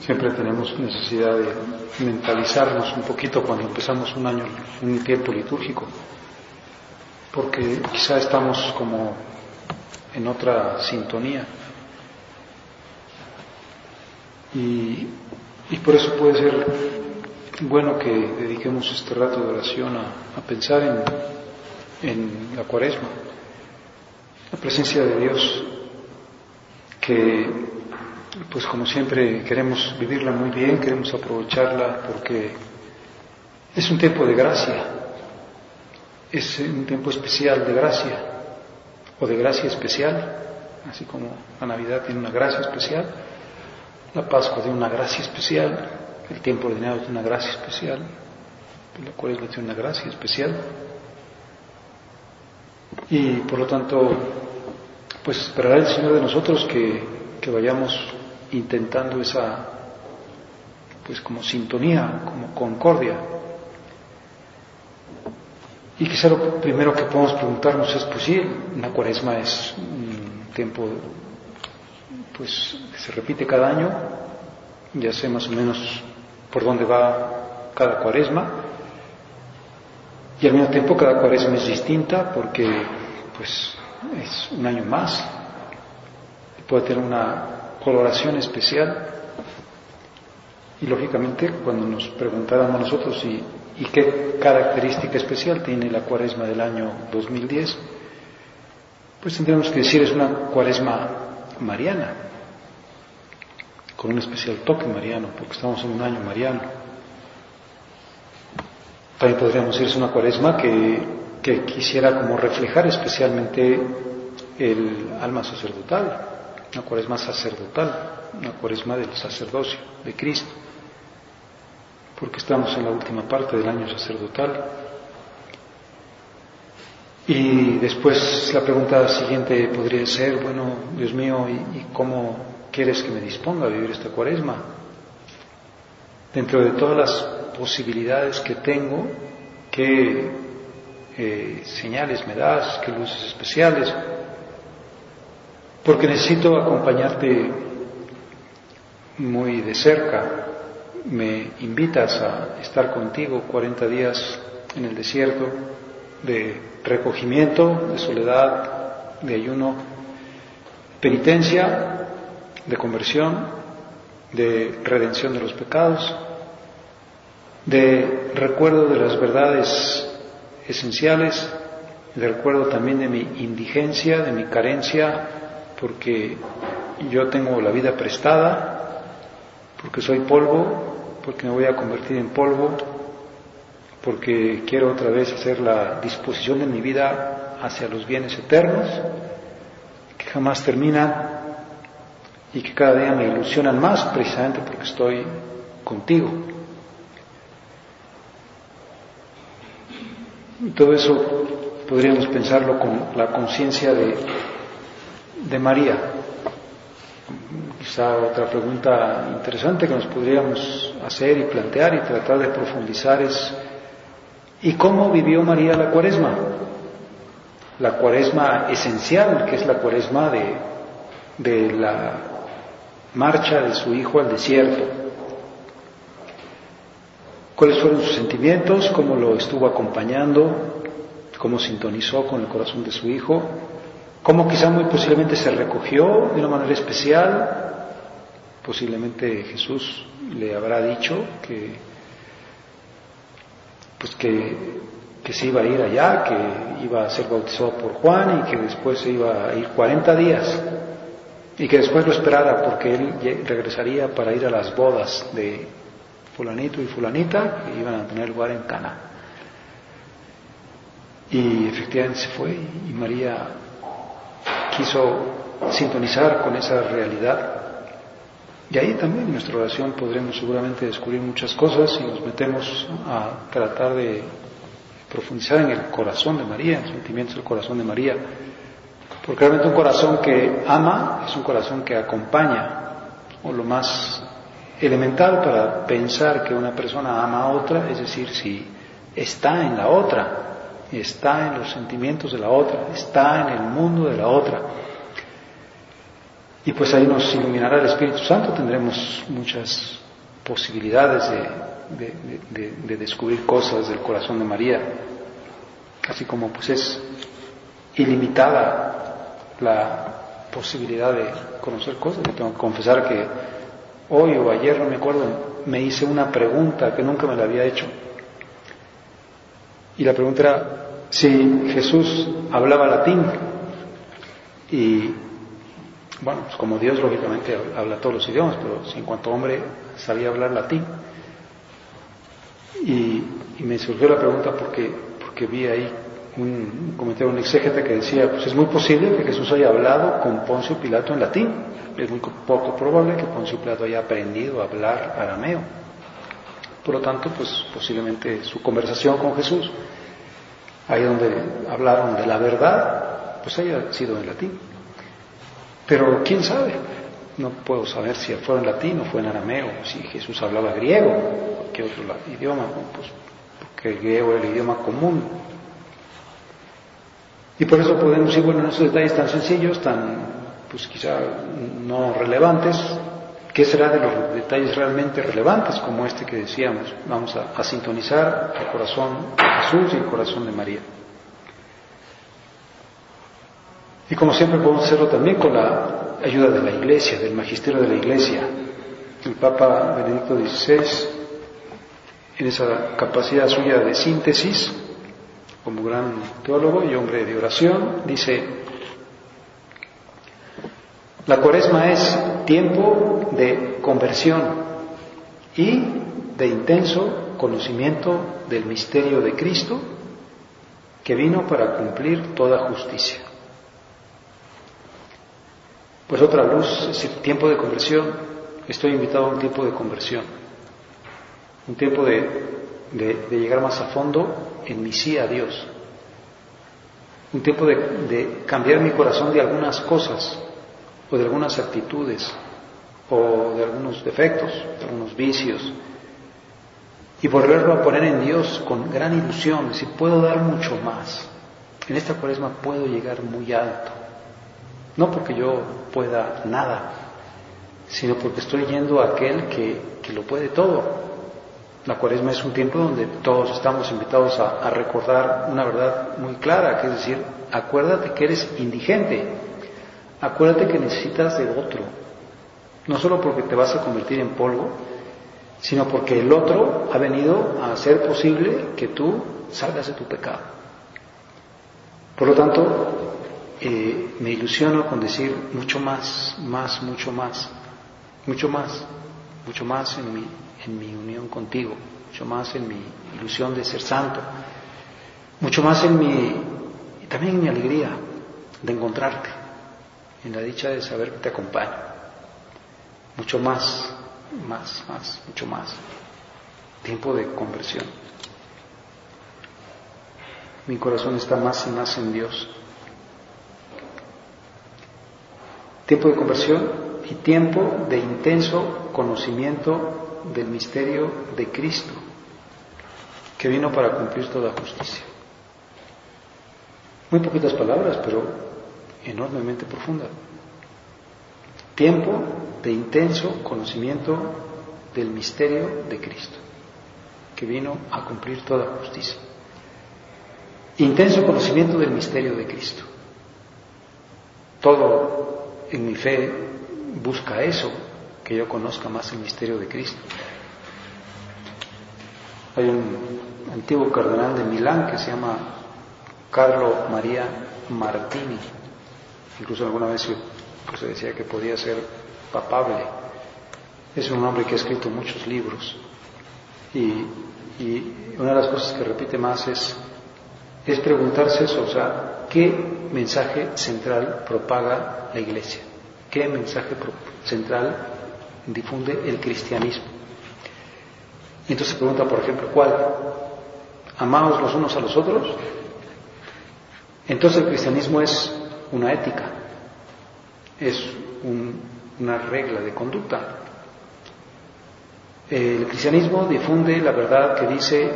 Siempre tenemos necesidad de mentalizarnos un poquito cuando empezamos un año, un tiempo litúrgico, porque quizá estamos como en otra sintonía. Y, por eso puede ser bueno que dediquemos este rato de oración a, pensar en, en la cuaresma, la presencia de Dios, que pues como siempre queremos vivirla muy bien, queremos aprovecharla porque es un tiempo de gracia, es un tiempo especial de gracia o de gracia especial, así como la Navidad tiene una gracia especial, la Pascua tiene una gracia especial, el tiempo ordinario tiene una gracia especial, la Cuaresma tiene una gracia especial. Y por lo tanto pues esperará el Señor de nosotros que, que vayamos intentando esa, pues como sintonía, como concordia. Y quizá lo primero que podemos preguntarnos es, pues sí, una cuaresma es un tiempo, pues, que se repite cada año, ya sé más o menos por dónde va cada cuaresma, y al mismo tiempo cada cuaresma es distinta porque, pues, es un año más, puede tener una coloración especial. Y lógicamente cuando nos preguntáramos nosotros y, y qué característica especial tiene la cuaresma del año 2010, pues tendríamos que decir es una cuaresma mariana, con un especial toque mariano, porque estamos en un año mariano. También podríamos decir es una cuaresma que, que quisiera como reflejar especialmente el alma sacerdotal, una cuaresma sacerdotal, una cuaresma del sacerdocio de Cristo, porque estamos en la última parte del año sacerdotal. Y después la pregunta siguiente podría ser, bueno, Dios mío, ¿y, cómo quieres que me disponga a vivir esta cuaresma? Dentro de todas las posibilidades que tengo, ¿qué eh, señales me das? ¿Qué luces especiales? Porque necesito acompañarte muy de cerca. Me invitas a estar contigo 40 días en el desierto de recogimiento, de soledad, de ayuno, penitencia, de conversión, de redención de los pecados, de recuerdo de las verdades esenciales, de recuerdo también de mi indigencia, de mi carencia, porque yo tengo la vida prestada, porque soy polvo, porque me voy a convertir en polvo, porque quiero otra vez hacer la disposición de mi vida hacia los bienes eternos, que jamás terminan y que cada día me ilusionan más precisamente porque estoy contigo. Todo eso podríamos pensarlo con la conciencia de de María. Quizá otra pregunta interesante que nos podríamos hacer y plantear y tratar de profundizar es, ¿y cómo vivió María la cuaresma? La cuaresma esencial, que es la cuaresma de, de la marcha de su hijo al desierto. ¿Cuáles fueron sus sentimientos? ¿Cómo lo estuvo acompañando? ¿Cómo sintonizó con el corazón de su hijo? Cómo quizá muy posiblemente se recogió de una manera especial, posiblemente Jesús le habrá dicho que pues que, que, se iba a ir allá, que iba a ser bautizado por Juan y que después se iba a ir 40 días y que después lo esperara porque él regresaría para ir a las bodas de fulanito y fulanita que iban a tener lugar en Cana. Y efectivamente se fue y María quiso sintonizar con esa realidad Y ahí también en nuestra oración podremos seguramente descubrir muchas cosas y nos metemos a tratar de profundizar en el corazón de María, en sentimientos del corazón de María. Porque realmente un corazón que ama es un corazón que acompaña, o lo más elemental para pensar que una persona ama a otra, es decir, si está en la otra, está en los sentimientos de la otra, está en el mundo de la otra. Y pues ahí nos iluminará el Espíritu Santo, tendremos muchas posibilidades de, de descubrir cosas del corazón de María, así como pues es ilimitada la posibilidad de conocer cosas. Yo tengo que confesar que hoy o ayer, no me acuerdo, me hice una pregunta que nunca me la había hecho. Y la pregunta era si Jesús hablaba latín. Y bueno, pues como Dios lógicamente habla todos los idiomas, pero si en cuanto hombre sabía hablar latín. Y, me surgió la pregunta porque, porque vi ahí un comentario, un exégeta que decía, pues es muy posible que Jesús haya hablado con Poncio Pilato en latín. Es muy poco probable que Poncio Pilato haya aprendido a hablar arameo. Por lo tanto, pues posiblemente su conversación con Jesús, ahí donde hablaron de la verdad, pues haya sido en latín. Pero quién sabe, no puedo saber si fue en latín o fue en arameo, si Jesús hablaba griego, qué otro idioma, pues porque el griego era el idioma común y por eso podemos ir, bueno, en esos detalles tan sencillos, tan, pues quizá no relevantes, ¿qué será de los detalles realmente relevantes como este que decíamos? Vamos a, sintonizar el corazón de Jesús y el corazón de María. Y como siempre podemos hacerlo también con la ayuda de la Iglesia, del magisterio de la Iglesia. El Papa Benedicto XVI, en esa capacidad suya de síntesis, como gran teólogo y hombre de oración, dice, la cuaresma es tiempo de conversión y de intenso conocimiento del misterio de Cristo que vino para cumplir toda justicia. Pues otra luz es el tiempo de conversión. Estoy invitado a un tiempo de conversión, un tiempo de, de llegar más a fondo en mi sí a Dios. Un tiempo de, cambiar mi corazón de algunas cosas, o de algunas actitudes, o de algunos defectos, de algunos vicios, y volverlo a poner en Dios con gran ilusión, si puedo dar mucho más. En esta cuaresma puedo llegar muy alto, no porque yo pueda nada, sino porque estoy yendo a aquel que, que lo puede todo, la cuaresma es un tiempo donde todos estamos invitados a, recordar una verdad muy clara, que es decir, acuérdate que eres indigente, acuérdate que necesitas de otro, no solo porque te vas a convertir en polvo, sino porque el otro ha venido a hacer posible que tú salgas de tu pecado. Por lo tanto, eh, me ilusiono con decir mucho más, más, mucho más, mucho más, mucho más en mi en mi unión contigo, mucho más en mi ilusión de ser santo, mucho más en mi, también en mi alegría de encontrarte, en la dicha de saber que te acompaño, mucho más, más, más, mucho más, tiempo de conversión. Mi corazón está más y más en Dios. Tiempo de conversión y tiempo de intenso conocimiento del misterio de Cristo, que vino para cumplir toda justicia. Muy poquitas palabras, pero enormemente profunda. Tiempo de intenso conocimiento del misterio de Cristo, que vino a cumplir toda justicia. Intenso conocimiento del misterio de Cristo. Todo en mi fe busca eso, que yo conozca más el misterio de Cristo. Hay un antiguo cardenal de Milán que se llama Carlo María Martini. Incluso alguna vez se decía que podía ser papable. Es un hombre que ha escrito muchos libros. Y, y una de las cosas que repite más es, es preguntarse eso, o sea, ¿qué mensaje central propaga la Iglesia? ¿Qué mensaje central difunde el cristianismo. Y entonces se pregunta, por ejemplo, ¿cuál? ¿Amados los unos a los otros? Entonces el cristianismo es una ética, es una regla de conducta. El cristianismo difunde la verdad que dice,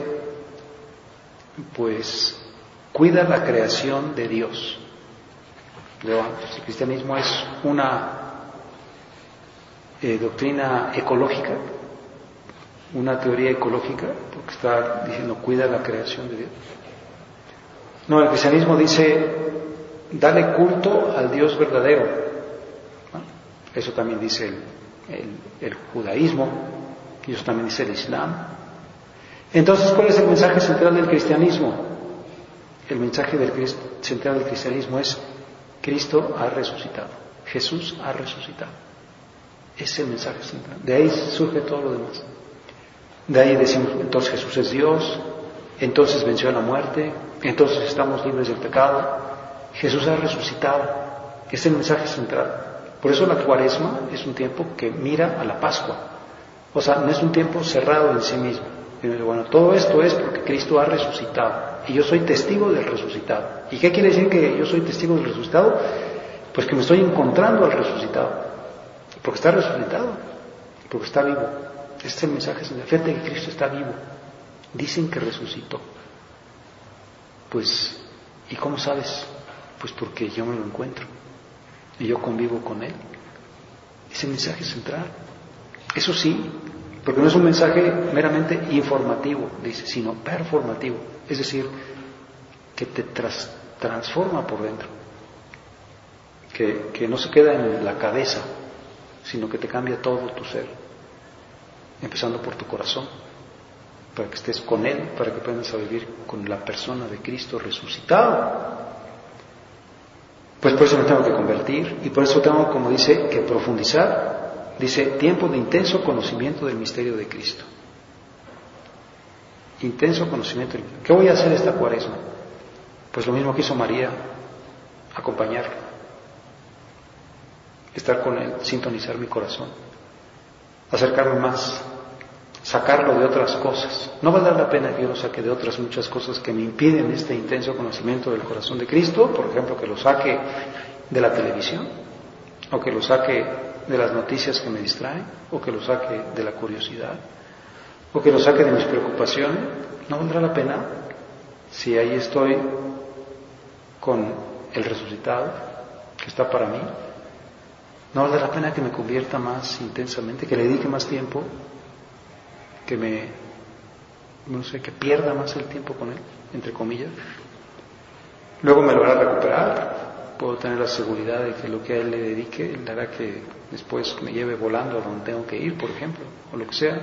pues, cuida la creación de Dios. El cristianismo es una eh, doctrina ecológica, una teoría ecológica, porque está diciendo cuida la creación de Dios. No, el cristianismo dice dale culto al Dios verdadero. Eso también dice el, judaísmo, y eso también dice el Islam. Entonces, ¿cuál es el mensaje central del cristianismo? El mensaje central del cristianismo es Cristo ha resucitado. Jesús ha resucitado. Es el mensaje central. De ahí surge todo lo demás. De ahí decimos, entonces Jesús es Dios, entonces venció a la muerte, entonces estamos libres del pecado. Jesús ha resucitado. Es el mensaje central. Por eso la cuaresma es un tiempo que mira a la Pascua. O sea, no es un tiempo cerrado en sí mismo. Bueno, todo esto es porque Cristo ha resucitado y yo soy testigo del resucitado. ¿Y qué quiere decir que yo soy testigo del resucitado? Pues que me estoy encontrando al resucitado, porque está resucitado, porque está vivo. Este es el mensaje, fe de que Cristo está vivo. Dicen que resucitó. Pues, ¿y cómo sabes? Pues porque yo me lo encuentro y yo convivo con Él. Es el mensaje central. Eso sí, porque no es un mensaje meramente informativo, dice, sino performativo. Es decir, que te transforma por dentro, que, que no se queda en la cabeza, sino que te cambia todo tu ser, empezando por tu corazón, para que estés con Él, para que aprendas a vivir con la persona de Cristo resucitado. Pues por eso me tengo que convertir y por eso tengo, como dice, que profundizar. Dice, tiempo de intenso conocimiento del misterio de Cristo intenso conocimiento. ¿Qué voy a hacer esta cuaresma? Pues lo mismo que hizo María, acompañarlo, estar con él, sintonizar mi corazón, acercarme más, sacarlo de otras cosas. No vale la pena que yo lo saque de otras muchas cosas que me impiden este intenso conocimiento del corazón de Cristo, por ejemplo, que lo saque de la televisión, o que lo saque de las noticias que me distraen, o que lo saque de la curiosidad o que lo saque de mis preocupaciones, no valdrá la pena si ahí estoy con el resucitado que está para mí. No valdrá la pena que me convierta más intensamente, que le dedique más tiempo, que me, no sé, que pierda más el tiempo con él, entre comillas. Luego me lo hará recuperar, puedo tener la seguridad de que lo que a él le dedique, él hará que después me lleve volando a donde tengo que ir, por ejemplo, o lo que sea.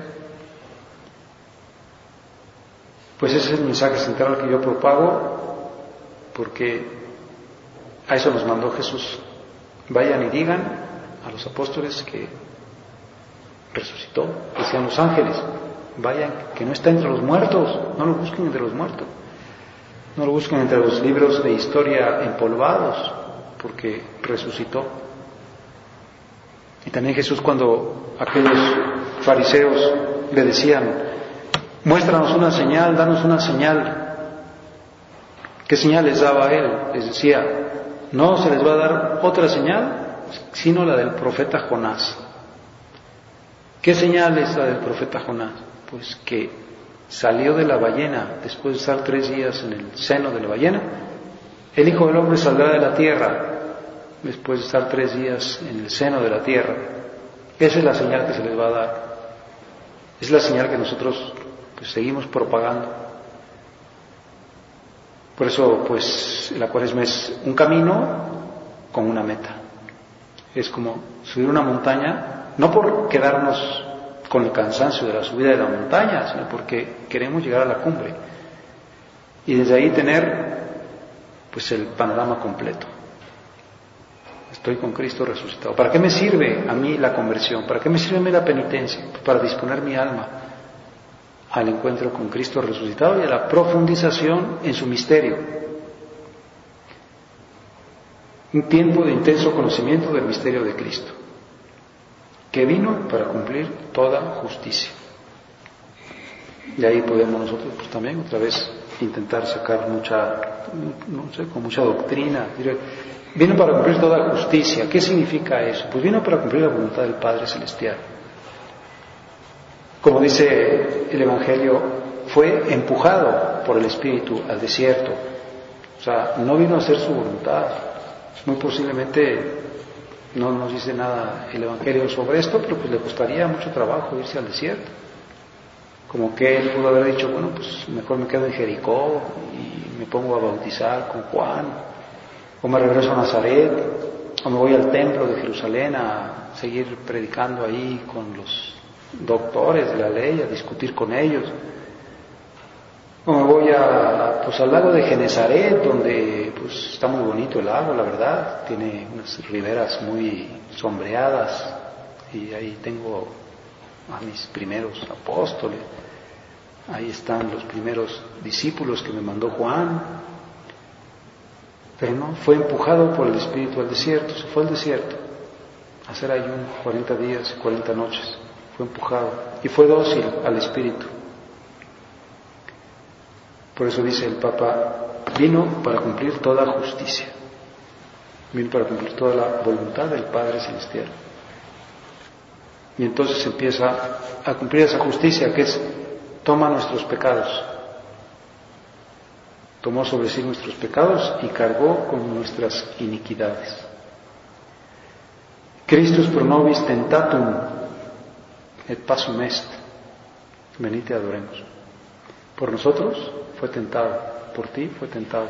Pues ese es el mensaje central que yo propago, porque a eso nos mandó Jesús. Vayan y digan a los apóstoles que resucitó, decían los ángeles, vayan, que no está entre los muertos, no lo busquen entre los muertos, no lo busquen entre los libros de historia empolvados, porque resucitó. Y también Jesús cuando aquellos fariseos le decían, Muéstranos una señal, danos una señal. ¿Qué señal les daba él? Les decía, no se les va a dar otra señal, sino la del profeta Jonás. ¿Qué señal es la del profeta Jonás? Pues que salió de la ballena después de estar tres días en el seno de la ballena. El Hijo del Hombre saldrá de la tierra después de estar tres días en el seno de la tierra. Esa es la señal que se les va a dar. Es la señal que nosotros pues seguimos propagando. Por eso, pues, la cuaresma es un camino con una meta. Es como subir una montaña, no por quedarnos con el cansancio de la subida de la montaña, sino porque queremos llegar a la cumbre. Y desde ahí tener, pues, el panorama completo. Estoy con Cristo resucitado. ¿Para qué me sirve a mí la conversión? ¿Para qué me sirve a mí la penitencia? Para disponer mi alma al encuentro con Cristo resucitado y a la profundización en su misterio. Un tiempo de intenso conocimiento del misterio de Cristo. Que vino para cumplir toda justicia. Y ahí podemos nosotros pues, también otra vez intentar sacar mucha, no sé, con mucha doctrina. Vino para cumplir toda justicia. ¿Qué significa eso? Pues vino para cumplir la voluntad del Padre Celestial. Como dice el Evangelio, fue empujado por el Espíritu al desierto. O sea, no vino a hacer su voluntad. Muy posiblemente no nos dice nada el Evangelio sobre esto, pero pues le costaría mucho trabajo irse al desierto. Como que él pudo haber dicho, bueno, pues mejor me quedo en Jericó y me pongo a bautizar con Juan, o me regreso a Nazaret, o me voy al templo de Jerusalén a seguir predicando ahí con los doctores de la ley, a discutir con ellos. Me voy a, pues, al lago de Genezaret, donde pues, está muy bonito el lago, la verdad. Tiene unas riberas muy sombreadas y ahí tengo a mis primeros apóstoles. Ahí están los primeros discípulos que me mandó Juan. Pero no, fue empujado por el Espíritu al desierto, se fue al desierto a hacer ayuno 40 días y 40 noches. Fue empujado y fue dócil al Espíritu. Por eso dice el Papa, vino para cumplir toda justicia, vino para cumplir toda la voluntad del Padre Celestial. Y entonces empieza a cumplir esa justicia que es, toma nuestros pecados, tomó sobre sí nuestros pecados y cargó con nuestras iniquidades. Christus pro nobis tentatum et pasum est. Venite adoremos. Por nosotros fue tentado, por ti fue tentado.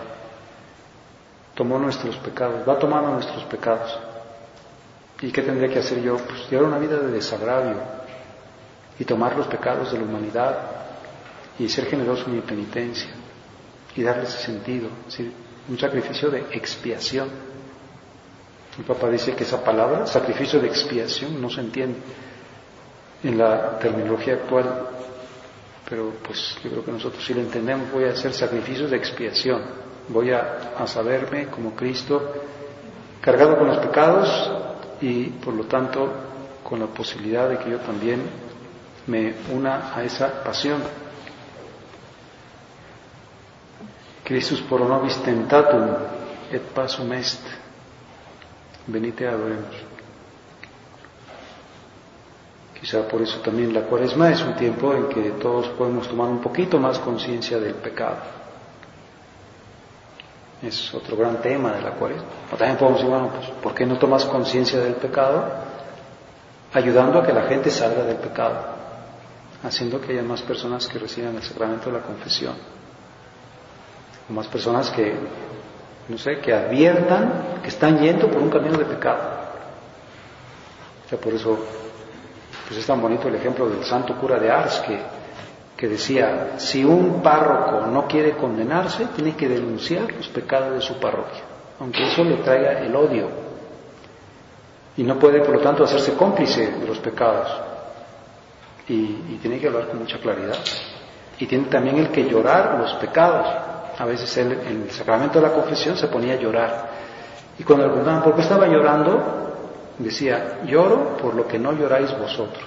Tomó nuestros pecados, va tomando nuestros pecados. ¿Y qué tendría que hacer yo? Pues llevar una vida de desagravio y tomar los pecados de la humanidad y ser generoso en mi penitencia y darles sentido, un sacrificio de expiación. El Papa dice que esa palabra, sacrificio de expiación, no se entiende en la terminología actual pero pues yo creo que nosotros si lo entendemos voy a hacer sacrificios de expiación, voy a, saberme como Cristo cargado con los pecados y por lo tanto con la posibilidad de que yo también me una a esa pasión. Christus por nobis tentatum et pasum est. Venite adoremos. Quizá por eso también la cuaresma es un tiempo en que todos podemos tomar un poquito más conciencia del pecado. Es otro gran tema de la cuaresma. O también podemos decir, bueno, pues, ¿por qué no tomas conciencia del pecado? Ayudando a que la gente salga del pecado, haciendo que haya más personas que reciban el sacramento de la confesión, o más personas que, no sé, que adviertan que están yendo por un camino de pecado. O sea, por eso pues es tan bonito el ejemplo del santo cura de Ars que, que decía, si un párroco no quiere condenarse, tiene que denunciar los pecados de su parroquia, aunque eso le traiga el odio. Y no puede, por lo tanto, hacerse cómplice de los pecados. Y, tiene que hablar con mucha claridad. Y tiene también el que llorar los pecados. A veces en el sacramento de la confesión se ponía a llorar. Y cuando le preguntaban por qué estaba llorando, Decía, lloro por lo que no lloráis vosotros.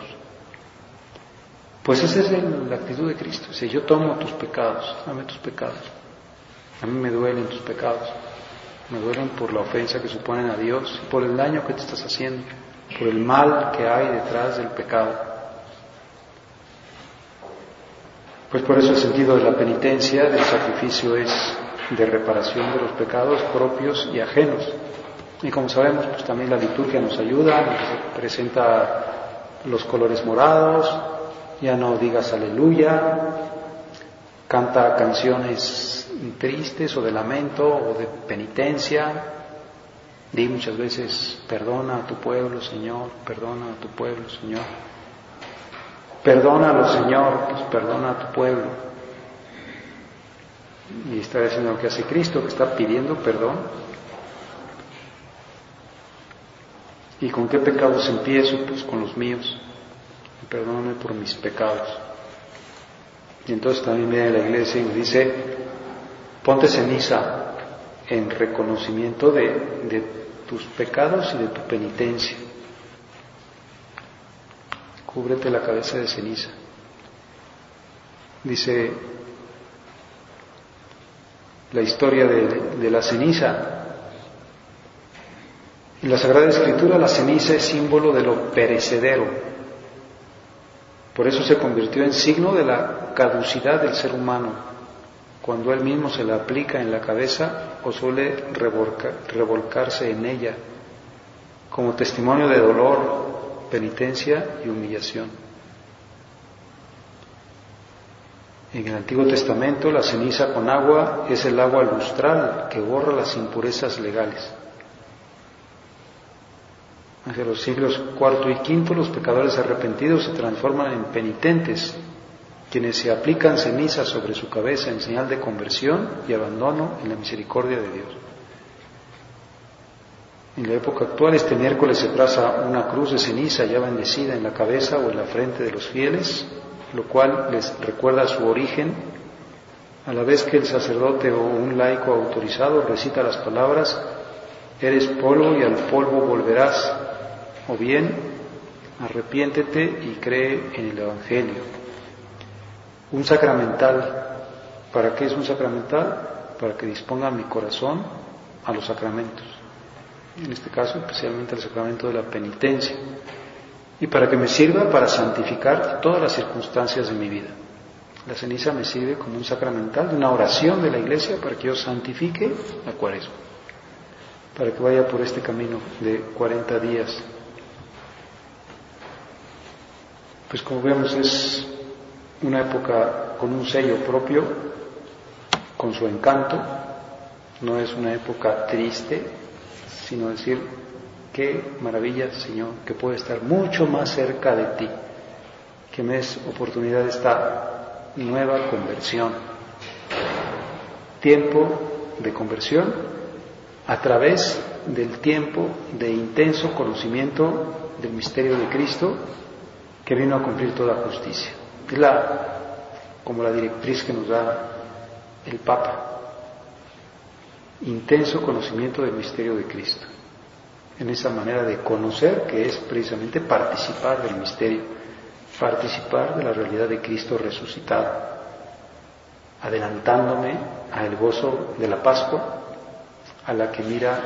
Pues esa es la actitud de Cristo. Dice, yo tomo tus pecados, dame tus pecados. A mí me duelen tus pecados. Me duelen por la ofensa que suponen a Dios, por el daño que te estás haciendo, por el mal que hay detrás del pecado. Pues por eso el sentido de la penitencia, del sacrificio, es de reparación de los pecados propios y ajenos. Y como sabemos, pues también la liturgia nos ayuda, presenta los colores morados, ya no digas aleluya, canta canciones tristes o de lamento o de penitencia, di muchas veces, perdona a tu pueblo, Señor, perdona a tu pueblo, Señor. Perdónalo, Señor, pues perdona a tu pueblo. Y está diciendo lo que hace Cristo, que está pidiendo perdón ¿Y con qué pecados empiezo? Pues con los míos. Perdóname por mis pecados. Y entonces también viene la iglesia y me dice, ponte ceniza en reconocimiento de, de tus pecados y de tu penitencia. cúbrete la cabeza de ceniza. Dice la historia de, la ceniza. En la Sagrada Escritura la ceniza es símbolo de lo perecedero. Por eso se convirtió en signo de la caducidad del ser humano. Cuando él mismo se la aplica en la cabeza o suele revolcarse en ella como testimonio de dolor, penitencia y humillación. En el Antiguo Testamento la ceniza con agua es el agua lustral que borra las impurezas legales. Hacia los siglos IV y V los pecadores arrepentidos se transforman en penitentes, quienes se aplican ceniza sobre su cabeza en señal de conversión y abandono en la misericordia de Dios. En la época actual este miércoles se traza una cruz de ceniza ya bendecida en la cabeza o en la frente de los fieles lo cual les recuerda su origen, a la vez que el sacerdote o un laico autorizado recita las palabras, eres polvo y al polvo volverás, o bien, arrepiéntete y cree en el Evangelio. Un sacramental, ¿para qué es un sacramental? Para que disponga mi corazón a los sacramentos, en este caso especialmente al sacramento de la penitencia y para que me sirva para santificar todas las circunstancias de mi vida. La ceniza me sirve como un sacramental una oración de la iglesia para que yo santifique la cuaresma, para que vaya por este camino de 40 días. Pues como vemos es una época con un sello propio, con su encanto, no es una época triste, sino decir, Qué maravilla, Señor, que puede estar mucho más cerca de ti, que me es oportunidad esta nueva conversión. Tiempo de conversión a través del tiempo de intenso conocimiento del misterio de Cristo que vino a cumplir toda justicia. Es la, como la directriz que nos da el Papa. Intenso conocimiento del misterio de Cristo en esa manera de conocer que es precisamente participar del misterio, participar de la realidad de Cristo resucitado, adelantándome al gozo de la Pascua, a la que mira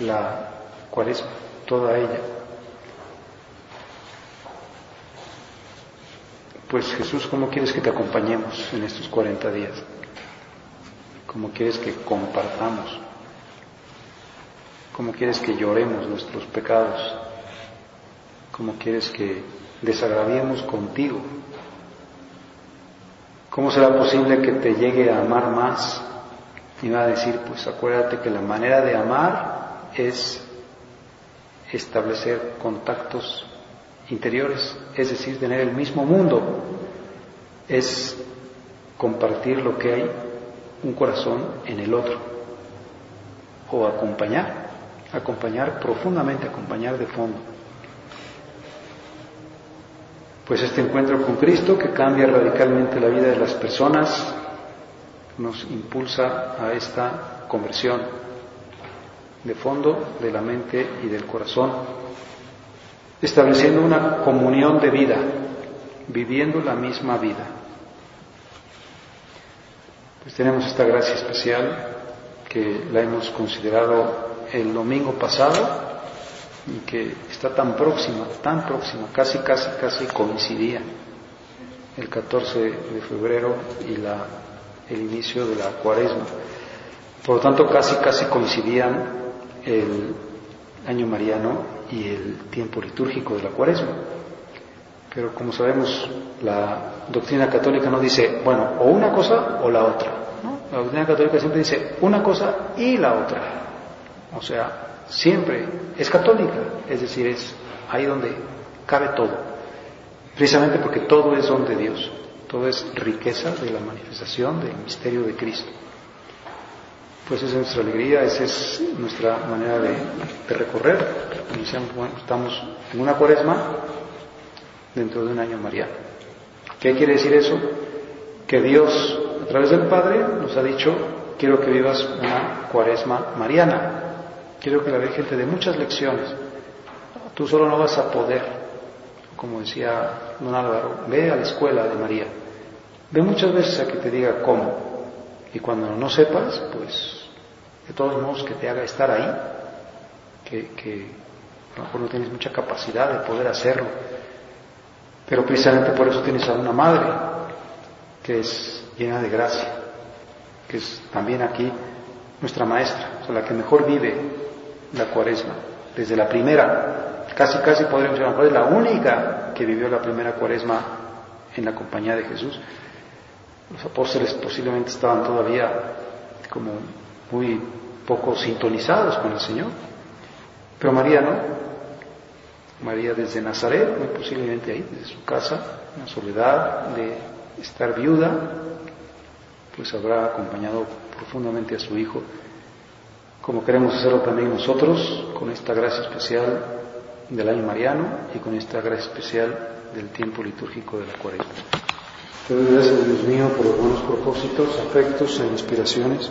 la cuaresma, toda ella. Pues Jesús, ¿cómo quieres que te acompañemos en estos 40 días? ¿Cómo quieres que compartamos? ¿Cómo quieres que lloremos nuestros pecados? ¿Cómo quieres que desagraviemos contigo? ¿Cómo será posible que te llegue a amar más? Y va a decir, pues acuérdate que la manera de amar es establecer contactos interiores, es decir, tener el mismo mundo, es compartir lo que hay un corazón en el otro, o acompañar acompañar profundamente, acompañar de fondo. Pues este encuentro con Cristo que cambia radicalmente la vida de las personas nos impulsa a esta conversión de fondo de la mente y del corazón, estableciendo una comunión de vida, viviendo la misma vida. Pues tenemos esta gracia especial que la hemos considerado el domingo pasado y que está tan próxima, tan próxima, casi, casi, casi coincidía el 14 de febrero y la, el inicio de la cuaresma. Por lo tanto, casi, casi coincidían el año mariano y el tiempo litúrgico de la cuaresma. Pero como sabemos, la doctrina católica no dice, bueno, o una cosa o la otra. La doctrina católica siempre dice una cosa y la otra. O sea, siempre es católica, es decir, es ahí donde cabe todo. Precisamente porque todo es don de Dios, todo es riqueza de la manifestación del misterio de Cristo. Pues esa es nuestra alegría, esa es nuestra manera de, recorrer. estamos en una cuaresma dentro de un año mariano. ¿Qué quiere decir eso? Que Dios, a través del Padre, nos ha dicho, quiero que vivas una cuaresma mariana. Quiero que la Virgen te dé muchas lecciones. Tú solo no vas a poder. como decía don Álvaro, ve a la escuela de María. Ve muchas veces a que te diga cómo. Y cuando no sepas, pues de todos modos que te haga estar ahí, que, que a lo mejor no tienes mucha capacidad de poder hacerlo. Pero precisamente por eso tienes a una madre que es llena de gracia, que es también aquí nuestra maestra, o sea, la que mejor vive la cuaresma, desde la primera, casi casi podríamos decir, es la única que vivió la primera cuaresma en la compañía de Jesús. Los apóstoles posiblemente estaban todavía como muy poco sintonizados con el Señor, pero María no. María desde Nazaret, muy posiblemente ahí, desde su casa, en la soledad de estar viuda, pues habrá acompañado profundamente a su Hijo, como queremos hacerlo también nosotros, con esta gracia especial del año mariano y con esta gracia especial del tiempo litúrgico de la cuaresma. Gracias, Dios mío, por los buenos propósitos, afectos e inspiraciones